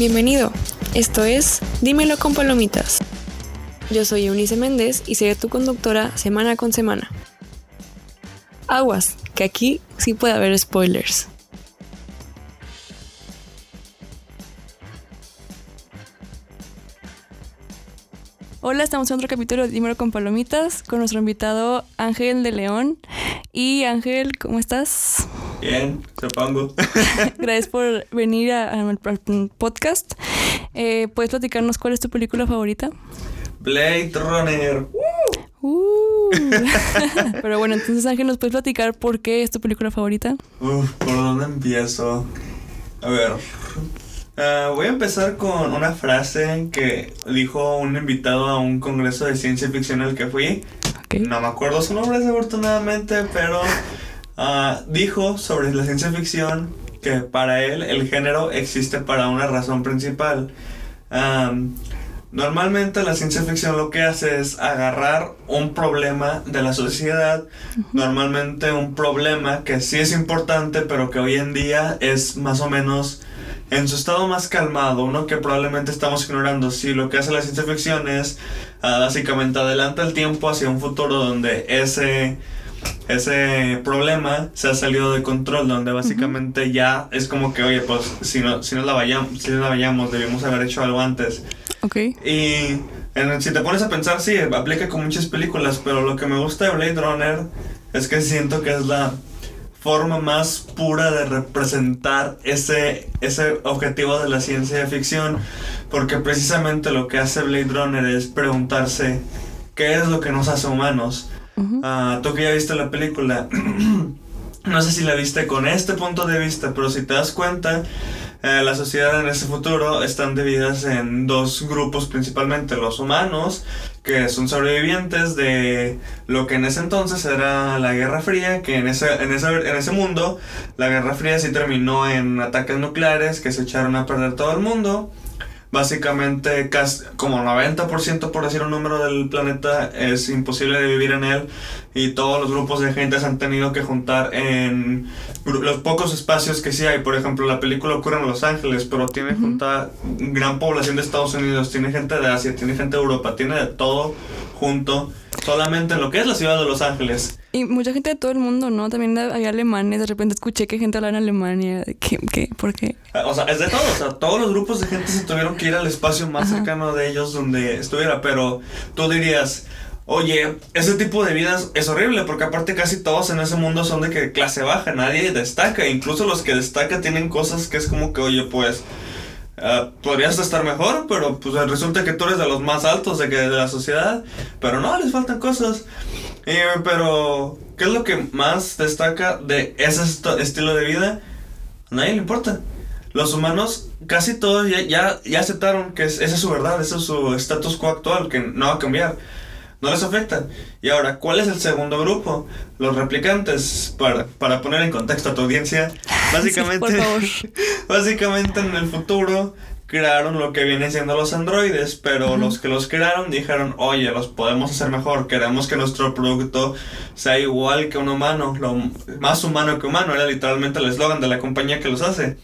Bienvenido. Esto es Dímelo con Palomitas. Yo soy Eunice Méndez y seré tu conductora semana con semana. Aguas, que aquí sí puede haber spoilers. Hola, estamos en otro capítulo de Dímelo con Palomitas con nuestro invitado Ángel de León. Y Ángel, ¿cómo estás? Bien, supongo. Gracias por venir al podcast. Eh, ¿Puedes platicarnos cuál es tu película favorita? Blade Runner. Uh. Pero bueno, entonces Ángel, ¿nos puedes platicar por qué es tu película favorita? Uf, ¿por dónde empiezo? A ver. Ah, voy a empezar con una frase que dijo un invitado a un congreso de ciencia ficción al que fui. No me acuerdo su nombre desafortunadamente, pero ah, dijo sobre la ciencia ficción que para él el género existe para una razón principal. Normalmente la ciencia ficción lo que hace es agarrar un problema de la sociedad, normalmente un problema que sí es importante, pero que hoy en día es más o menos en su estado más calmado, uno que probablemente estamos ignorando. Si lo que hace la ciencia ficción es ah, básicamente adelanta el tiempo hacia un futuro donde ese ese problema se ha salido de control, donde básicamente ya es como que, oye, pues si no, si no la vayamos, si no la vayamos, debimos haber hecho algo antes. Ok. Y si te pones a pensar, sí, aplica con muchas películas, pero lo que me gusta de Blade Runner es que siento que es la forma más pura de representar ese, ese objetivo de la ciencia ficción, porque precisamente lo que hace Blade Runner es preguntarse qué es lo que nos hace humanos. Ah, tú que ya viste la película, no sé si la viste con este punto de vista, pero si te das cuenta, eh, la sociedad en ese futuro están divididas en dos grupos principalmente, los humanos, que son sobrevivientes de lo que en ese entonces era la Guerra Fría, que en ese, en ese, en ese mundo la Guerra Fría sí terminó en ataques nucleares que se echaron a perder todo el mundo básicamente casi como 90% por decir un número del planeta es imposible de vivir en él y todos los grupos de gente se han tenido que juntar en los pocos espacios que sí hay. Por ejemplo, la película ocurre en Los Ángeles, pero tiene junta gran población de Estados Unidos, tiene gente de Asia, tiene gente de Europa, tiene de todo junto solamente en lo que es la ciudad de Los Ángeles. Y mucha gente de todo el mundo, ¿no? También había alemanes, de repente escuché que gente hablaba en Alemania. ¿Qué? ¿Qué? ¿Por qué? Ah, o sea, es de todo, o sea, todos los grupos de gente se tuvieron que ir al espacio más cercano de ellos donde estuviera, pero tú dirías, oye, ese tipo de vida es horrible porque aparte casi todos en ese mundo son de que clase baja, nadie destaca, incluso los que destacan tienen cosas que es como que, oye, pues Ah, podrías estar mejor, pero pues resulta que tú eres de los más altos de, que, de la sociedad. Pero no, les faltan cosas. Pero, ¿qué es lo que más destaca de ese estilo de vida? A nadie le importa. Los humanos, casi todos ya, ya, ya aceptaron que esa es su verdad, ese es su status quo actual, que no va a cambiar no les afecta. Y ahora, ¿cuál es el segundo grupo? Los replicantes, para, para poner en contexto a tu audiencia, básicamente, básicamente en el futuro crearon lo que vienen siendo los androides, pero los que los crearon dijeron, oye, los podemos hacer mejor, queremos que nuestro producto sea igual que un humano, lo más humano que humano, era literalmente el eslogan de la compañía que los hace.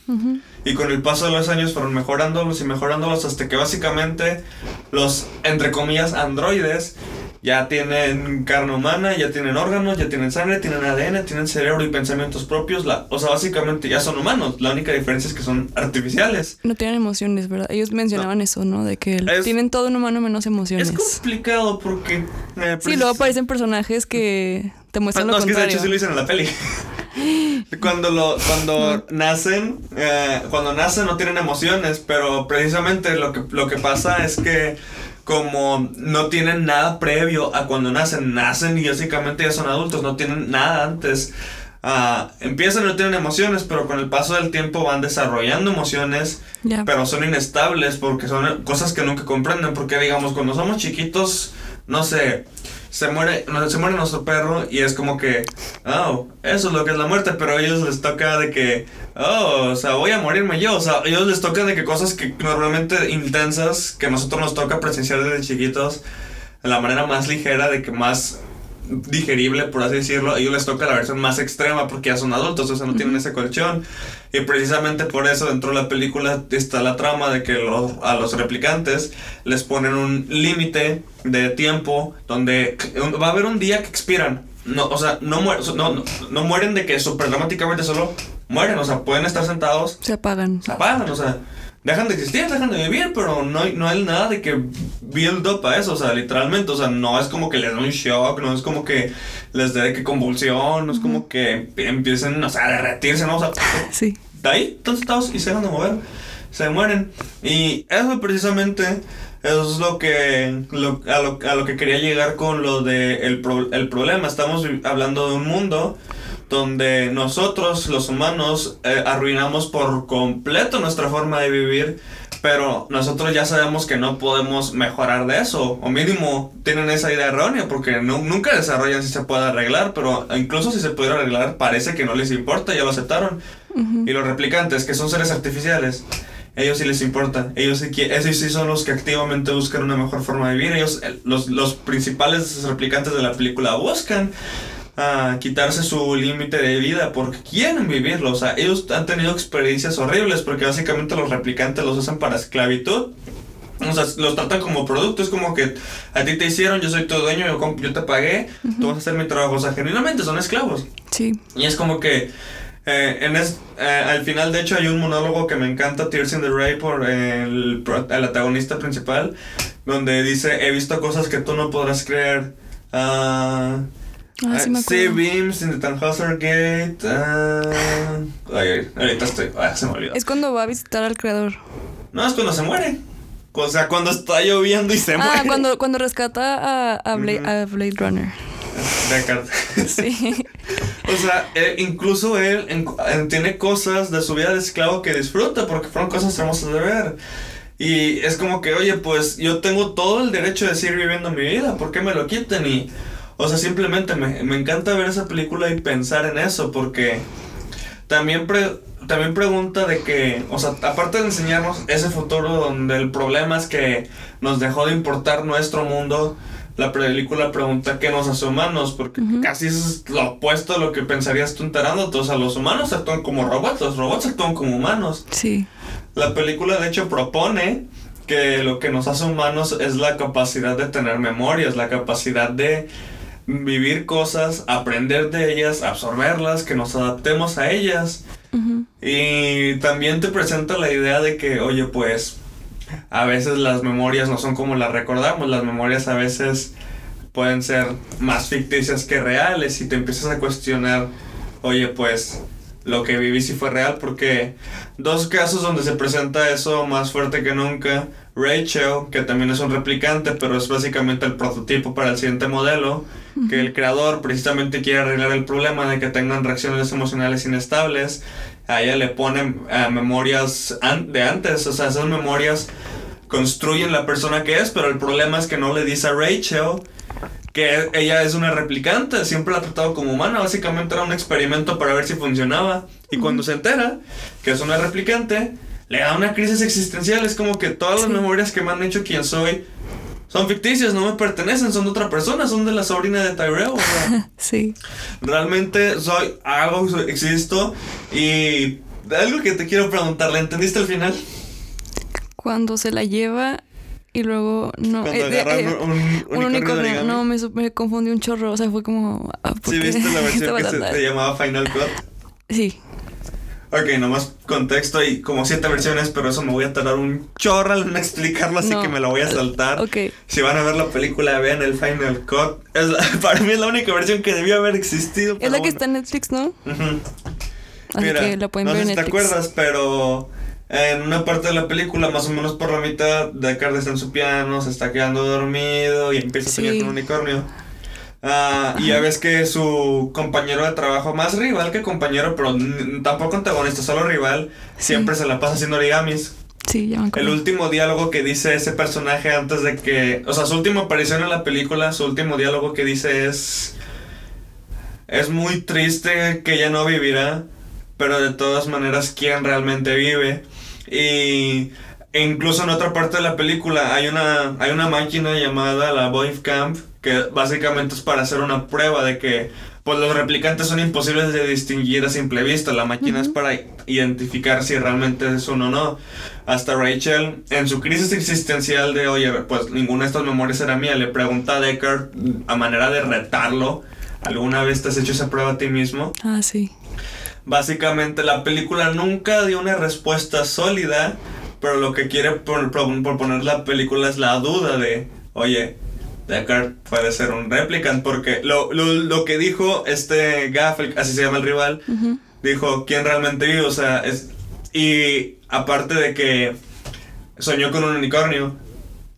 Y con el paso de los años fueron mejorándolos y mejorándolos hasta que básicamente los, entre comillas, androides ya tienen carne humana, ya tienen órganos, ya tienen sangre, tienen ADN, tienen cerebro y pensamientos propios. La, o sea, básicamente ya son humanos. La única diferencia es que son artificiales. No tienen emociones, ¿verdad? Ellos mencionaban eso, ¿no? De que tienen todo un humano menos emociones. Es complicado porque... Eh, sí, luego aparecen personajes que te muestran lo contrario. No, es que de hecho sí lo dicen en la peli. cuando lo cuando nacen eh, cuando nacen no tienen emociones pero precisamente lo que lo que pasa es que como no tienen nada previo a cuando nacen, nacen y básicamente ya son adultos, no tienen nada antes. Uh, empiezan y no tienen emociones, pero con el paso del tiempo van desarrollando emociones, pero son inestables porque son cosas que nunca comprenden, porque digamos, cuando somos chiquitos, no sé, se muere, se muere nuestro perro y es como que, oh, eso es lo que es la muerte, pero a ellos les toca de que, oh, o sea, voy a morirme yo, o sea, a ellos les toca de que cosas que normalmente intensas, que a nosotros nos toca presenciar desde chiquitos, de la manera más ligera, de que más digerible, por así decirlo, a ellos les toca la versión más extrema porque ya son adultos, o sea, no tienen ese colchón. Y precisamente por eso dentro de la película está la trama de que a los replicantes les ponen un límite de tiempo donde va a haber un día que expiran. No, o sea, no, mueren, no, no, mueren de que súper dramáticamente solo mueren, o sea, pueden estar sentados. Se apagan. Se apagan, o sea, dejan de existir, dejan de vivir, pero no hay, no hay nada de que build up a eso, o sea, literalmente, o sea, no es como que les da un shock, no es como que les dé que convulsión, no es como que empiecen, o sea, a derretirse, ¿no? O sea, sí. de ahí, están sentados y se dejan de mover, se mueren. Y eso precisamente eso es lo que, lo, a, lo, a, lo, que quería llegar con lo de el, el problema. Estamos hablando de un mundo donde nosotros, los humanos, eh, arruinamos por completo nuestra forma de vivir, pero nosotros ya sabemos que no podemos mejorar de eso, o mínimo tienen esa idea errónea, porque no, nunca desarrollan si se puede arreglar, pero incluso si se pudiera arreglar, parece que no les importa, ya lo aceptaron. Y los replicantes, que son seres artificiales, ellos sí les importa. Ellos sí, esos sí son los que activamente buscan una mejor forma de vivir. Ellos, los, los principales replicantes de la película buscan a quitarse su límite de vida porque quieren vivirlo. O sea, ellos han tenido experiencias horribles porque básicamente los replicantes los usan para esclavitud. O sea, los tratan como producto, es como que a ti te hicieron, yo soy tu dueño, yo, yo te pagué, tú vas a hacer mi trabajo. O sea, genuinamente son esclavos. Sí. Y es como que eh, en es, eh, al final, de hecho, hay un monólogo que me encanta, Tears in the Ray, por el, el antagonista principal, donde dice, he visto cosas que tú no podrás creer. Uh, Ah, sí, me see beams in the Tannhauser Gate. Uh, ay, ahorita estoy. Ah, se me olvidó. Es cuando va a visitar al creador. No, es cuando se muere. O sea, cuando está lloviendo y se ah, muere. Ah, cuando, cuando rescata a, a, Blade, a Blade Runner. Deckard. Sí. o sea, él, incluso él en, en, tiene cosas de su vida de esclavo que disfruta porque fueron cosas hermosas de ver. Y es como que, oye, pues yo tengo todo el derecho de seguir viviendo mi vida, ¿por qué me lo quiten? Y o sea, simplemente me, me encanta ver esa película y pensar en eso, porque también, también pregunta de que, o sea, aparte de enseñarnos ese futuro donde el problema es que nos dejó de importar nuestro mundo, la película pregunta qué nos hace humanos, porque casi es lo opuesto a lo que pensarías tú enterándote. O sea, los humanos actúan como robots, los robots actúan como humanos. Sí. La película, de hecho, propone que lo que nos hace humanos es la capacidad de tener memorias, la capacidad de vivir cosas, aprender de ellas, absorberlas, que nos adaptemos a ellas. Y también te presenta la idea de que, oye, pues a veces las memorias no son como las recordamos, las memorias a veces pueden ser más ficticias que reales y te empiezas a cuestionar, oye, pues lo que viví si fue real, porque dos casos donde se presenta eso más fuerte que nunca, Rachel, que también es un replicante, pero es básicamente el prototipo para el siguiente modelo, que el creador precisamente quiere arreglar el problema de que tengan reacciones emocionales inestables, a ella le ponen eh, memorias de antes, o sea, esas memorias construyen la persona que es, pero el problema es que no le dice a Rachel que ella es una replicante, siempre la ha tratado como humana, básicamente era un experimento para ver si funcionaba. Y cuando se entera que es una replicante, le da una crisis existencial, es como que todas las memorias que me han hecho quién soy son ficticias, no me pertenecen, son de otra persona, son de la sobrina de Tyrell. O sea, sí. Realmente soy algo, existo y algo que te quiero preguntar, ¿le entendiste al final? Cuando se la lleva y luego no eh, eh, un, un, un unicornio no me, me confundí un chorro o sea fue como ah, ¿por ¿Sí viste la versión que se, se llamaba Final Cut? sí Ok, nomás contexto y como siete versiones, pero eso me voy a tardar un chorro en explicarlo, así No. que me lo voy a saltar. ok Si van a ver la película, vean el Final Cut. Es la- para mí es la única versión que debió haber existido. es la que está en Netflix no Ujú. así Mira, que la pueden no ver sé en si te acuerdas, pero en una parte de la película, más o menos por la mitad, Deckard está en su piano, se está quedando dormido y empieza a soñar Sí. con un unicornio. Ah, y ya ves que su compañero de trabajo, más rival que compañero, pero tampoco antagonista, solo rival, siempre se la pasa haciendo origamis. sí ya me El acuerdo último diálogo que dice ese personaje antes de que. O sea, su última aparición en la película, su último diálogo que dice es. Es muy triste que ella no vivirá, pero de todas maneras, ¿quién realmente vive? Y e incluso en otra parte de la película hay una, hay una máquina llamada la Boy Camp que básicamente es para hacer una prueba de que pues los replicantes son imposibles de distinguir a simple vista. La máquina es para identificar si realmente es uno o no. Hasta Rachel, en su crisis existencial de, oye, pues ninguna de estas memorias era mía, le pregunta a Deckard a manera de retarlo, ¿alguna vez te has hecho esa prueba a ti mismo? Ah, sí. Básicamente la película nunca dio una respuesta sólida, pero lo que quiere proponer la película es la duda de, oye, Deckard puede ser un replicant porque lo, lo, lo que dijo este Gaff, así se llama el rival, dijo quién realmente vive, o sea, es y aparte de que soñó con un unicornio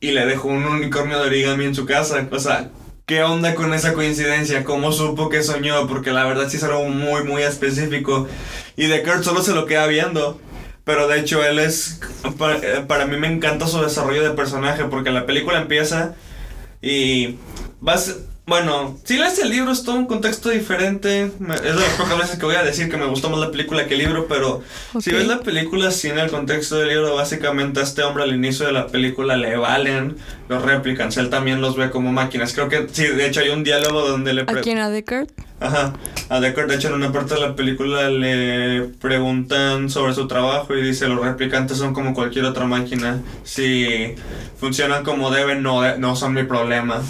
y le dejó un unicornio de origami en su casa, o sea, ¿qué onda con esa coincidencia? ¿Cómo supo que soñó? Porque la verdad sí es algo muy muy específico y Deckard solo se lo queda viendo. Pero de hecho él es, para, para mí me encanta su desarrollo de personaje porque la película empieza y vas, bueno, si lees el libro es todo un contexto diferente. Es de las pocas veces que voy a decir que me gustó más la película que el libro, pero si ves la película sin el contexto del libro, básicamente a este hombre al inicio de la película le valen los replicants. Él también los ve como máquinas. Creo que sí, de hecho hay un diálogo donde le... ¿A quién? ¿A Deckard? Ajá, a Deckard, de hecho en una parte de la película le preguntan sobre su trabajo y dice los replicantes son como cualquier otra máquina. Si funcionan como deben, no, no son mi problema.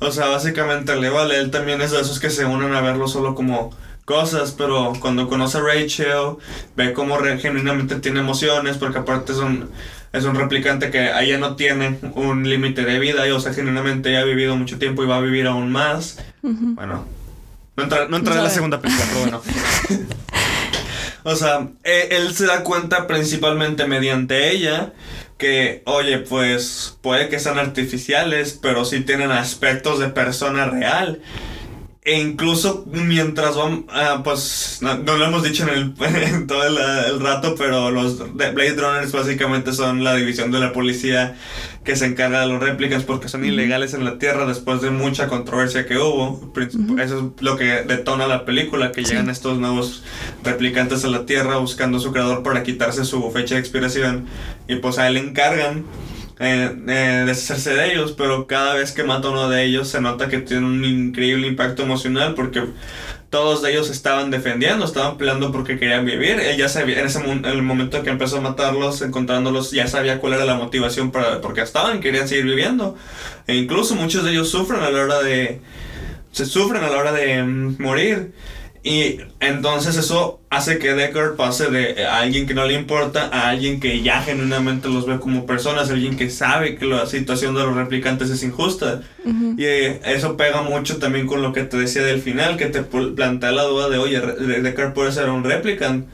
O sea, básicamente le vale. Él también es de esos que se unen a verlo solo como cosas, pero cuando conoce a Rachel, ve cómo genuinamente tiene emociones, porque aparte es un, es un replicante que ella no tiene un límite de vida, y, o sea, genuinamente ella ha vivido mucho tiempo y va a vivir aún más. Bueno, no entra, no entra en la segunda película, pero bueno. o sea, e, él se da cuenta principalmente mediante ella que, oye, pues puede que sean artificiales, pero sí tienen aspectos de persona real. E incluso mientras vamos, ah, pues no, lo hemos dicho en, el, todo el, rato, pero los Blade Runners básicamente son la división de la policía que se encarga de los réplicas porque son ilegales en la Tierra después de mucha controversia que hubo. Eso es lo que detona la película, que llegan estos nuevos replicantes a la Tierra buscando a su creador para quitarse su fecha de expiración y pues a él le encargan eh, eh, deshacerse de ellos, pero cada vez que mata uno de ellos se nota que tiene un increíble impacto emocional porque todos de ellos estaban defendiendo, estaban peleando porque querían vivir. Él ya sabía, en ese en el momento que empezó a matarlos, encontrándolos, ya sabía cuál era la motivación para, porque estaban, querían seguir viviendo. E incluso muchos de ellos sufren a la hora de, se sufren a la hora de mm, morir. Y entonces eso hace que Deckard pase de alguien que no le importa a alguien que ya genuinamente los ve como personas, alguien que sabe que la situación de los replicantes es injusta. Y eso pega mucho también con lo que te decía del final, que te plantea la duda de, oye, Deckard puede ser un replicant.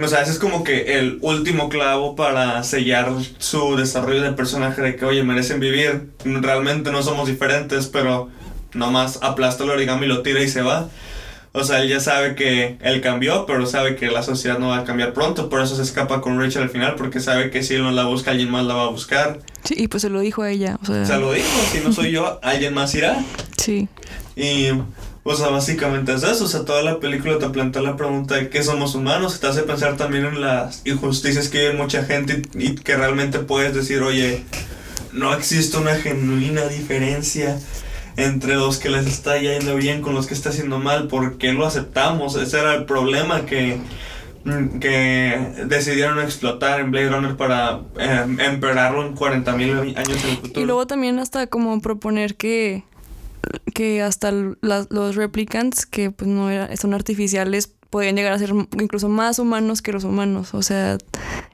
O sea, ese es como que el último clavo para sellar su desarrollo de personaje de que, oye, merecen vivir. Realmente no somos diferentes, pero nomás aplasta el origami, lo tira y se va. O sea, él ya sabe que él cambió, pero sabe que la sociedad no va a cambiar pronto. Por eso se escapa con Rachel al final, porque sabe que si él no la busca, alguien más la va a buscar. Sí, y pues se lo dijo a ella. O sea, se lo dijo, si no soy yo, alguien más irá. Sí. Y, o sea, básicamente es eso. O sea, toda la película te plantea la pregunta de qué somos humanos. Te hace pensar también en las injusticias que vive mucha gente y que realmente puedes decir, oye, no existe una genuina diferencia entre los que les está yendo bien con los que está haciendo mal, ¿por qué lo aceptamos? Ese era el problema que, mm, decidieron explotar en Blade Runner para eh, en 40.000 años en el futuro. Y luego también hasta como proponer que que hasta los replicants que pues no era, son artificiales podrían llegar a ser incluso más humanos que los humanos. O sea,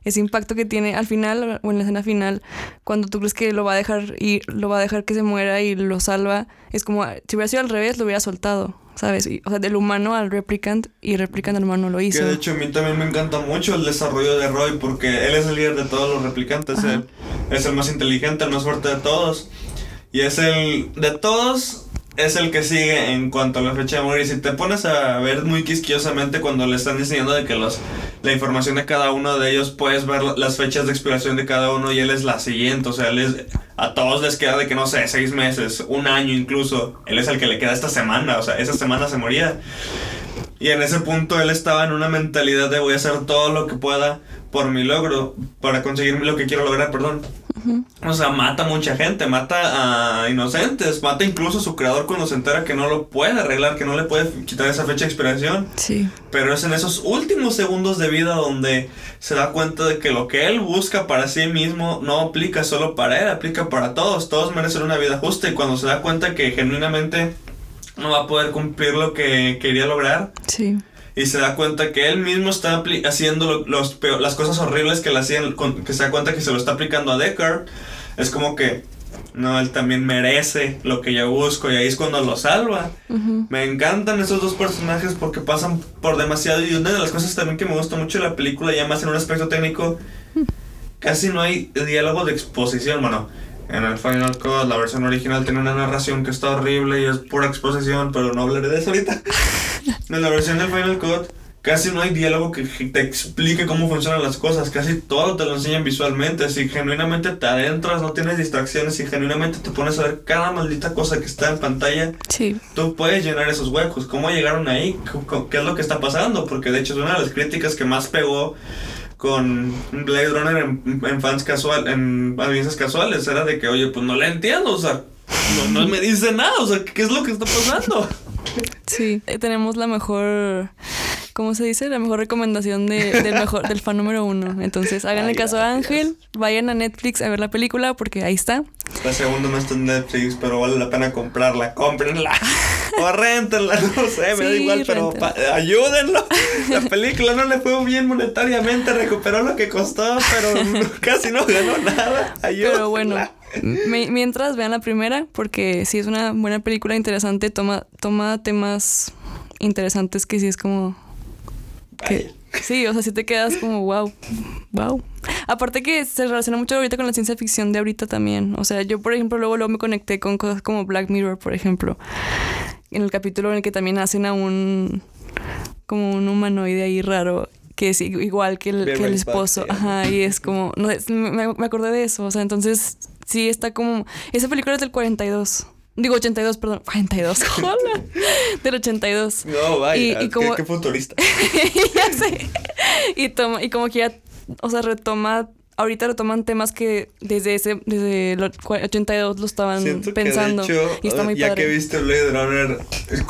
ese impacto que tiene al final o en la escena final, cuando tú crees que lo va a dejar y lo va a dejar que se muera y lo salva, es como si hubiera sido al revés, lo hubiera soltado. ¿Sabes? o sea, del humano al replicant y replicant al humano lo hizo. Que de hecho a mí también me encanta mucho el desarrollo de Roy porque él es el líder de todos los replicantes. es el más inteligente, el más fuerte de todos. Y es el de todos es el que sigue en cuanto a la fecha de morir. Si te pones a ver muy quisquiosamente cuando le están enseñando de que los, la información de cada uno de ellos, puedes ver las fechas de expiración de cada uno y él es la siguiente. O sea, él es, a todos les queda de que no sé, seis meses, un año incluso. Él es el que le queda esta semana, o sea, esa semana se moría. Y en ese punto él estaba en una mentalidad de voy a hacer todo lo que pueda por mi logro, para conseguir lo que quiero lograr, perdón. O sea, mata a mucha gente, mata a inocentes, mata incluso a su creador cuando se entera que no lo puede arreglar, que no le puede quitar esa fecha de expiración. Sí. Pero es en esos últimos segundos de vida donde se da cuenta de que lo que él busca para sí mismo no aplica solo para él, aplica para todos. Todos merecen una vida justa y cuando se da cuenta que genuinamente no va a poder cumplir lo que quería lograr. Sí y se da cuenta que él mismo está haciendo los las cosas horribles que le hacían, que se da cuenta que se lo está aplicando a Deckard, es como que, no, él también merece lo que yo busco y ahí es cuando lo salva. Me encantan esos dos personajes porque pasan por demasiado y una de las cosas también que me gusta mucho de la película, ya más en un aspecto técnico, casi no hay diálogo de exposición, bueno. En el Final Cut, la versión original tiene una narración que está horrible y es pura exposición, pero no hablaré de eso ahorita. en la versión del Final Cut casi no hay diálogo que te explique cómo funcionan las cosas, casi todo te lo enseñan visualmente, si genuinamente te adentras, no tienes distracciones, si genuinamente te pones a ver cada maldita cosa que está en pantalla, sí. tú puedes llenar esos huecos, cómo llegaron ahí, qué es lo que está pasando, porque de hecho es una de las críticas que más pegó con Blade Runner en, fans casual, en audiencias casuales, era de que, oye, pues no la entiendo, o sea, no, no me dice nada, o sea, ¿qué es lo que está pasando? Sí, eh, tenemos la mejor, ¿cómo se dice? La mejor recomendación de, del, mejor, del fan número uno. Entonces, háganle caso a Ángel, vayan a Netflix a ver la película porque ahí está. La segunda no está en Netflix, pero vale la pena comprarla. Cómprenla. o rentenla, no sé, me da igual, pero ayúdenlo. La película no le fue bien monetariamente, recuperó lo que costó, pero casi no ganó nada. Ayúdenla. Pero bueno mientras vean la primera, porque sí es una buena película interesante, toma, toma temas interesantes que sí es como... Que, sí, o sea, sí te quedas como wow, wow. Aparte que se relaciona mucho ahorita con la ciencia ficción de ahorita también. O sea, yo por ejemplo luego, luego me conecté con cosas como Black Mirror, por ejemplo. En el capítulo en el que también hacen a un... como un humanoide ahí raro que es igual que el, que el esposo. Ajá, y es como, no, me, me, acordé de eso, o sea, entonces sí está como, esa película es del 42. Digo 82, perdón, 42, hola, del 82. No, vaya, y, como, qué, futurista. ya sé. Y, toma, y como que ya, o sea, retoma ahorita retoman temas que desde ese desde el 82 lo estaban pensando que de hecho, y está muy ya que viste Blade Runner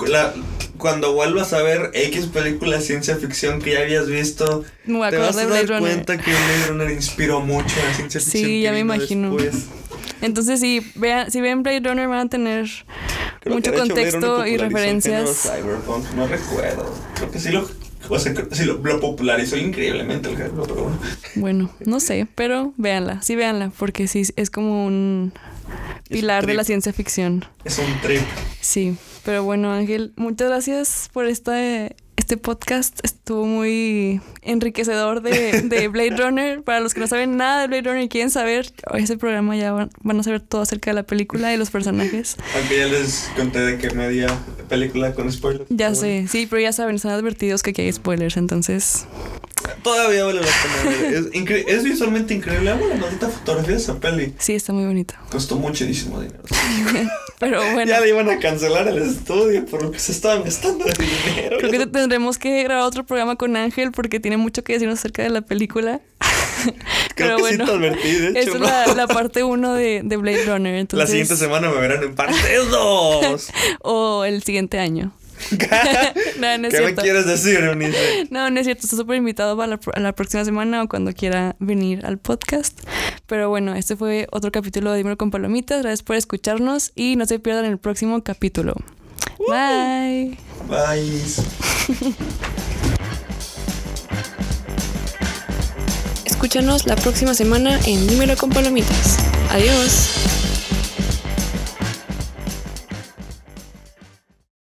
la, cuando vuelvas a ver X película de ciencia ficción que ya habías visto te vas a dar cuenta que Blade Runner inspiró mucho a la ciencia ficción sí ya me imagino entonces si vean si ven Blade Runner van a tener mucho contexto y referencias Cyberpunk no recuerdo creo que sí lo o sea, sí, lo, popularizó increíblemente el género, pero bueno. Bueno, no sé, pero véanla, sí véanla, porque sí es como un pilar de la ciencia ficción. Es un trip. Sí, pero bueno, Ángel, muchas gracias por esta este podcast estuvo muy enriquecedor de, de, Blade Runner. Para los que no saben nada de Blade Runner y quieren saber, ese programa ya van, a saber todo acerca de la película y los personajes. Aunque ya les conté de que media película con spoilers. Ya sé, sí, pero ya saben, están advertidos que aquí hay spoilers, entonces... Todavía vale la pena Es, es, visualmente increíble. Amo la maldita fotografía de esa peli. Sí, está muy bonita. Costó muchísimo dinero. Pero bueno. Ya le iban a cancelar el estudio por lo que se estaban gastando de dinero. Creo que tendremos que grabar otro programa con Ángel porque tiene mucho que decirnos acerca de la película. Creo Pero que bueno, sí te advertí, de hecho. Esa es la, parte 1 de, de, Blade Runner. Entonces... La siguiente semana me verán en parte 2. o el siguiente año. No, no es ¿Qué me quieres decir, Eunice? No, no es cierto. Estás súper invitado para la, próxima semana o cuando quiera venir al podcast. Pero bueno, este fue otro capítulo de Dímelo con Palomitas. Gracias por escucharnos y no se pierdan el próximo capítulo. Bye. Bye. Escúchanos la próxima semana en Dímelo con Palomitas. Adiós.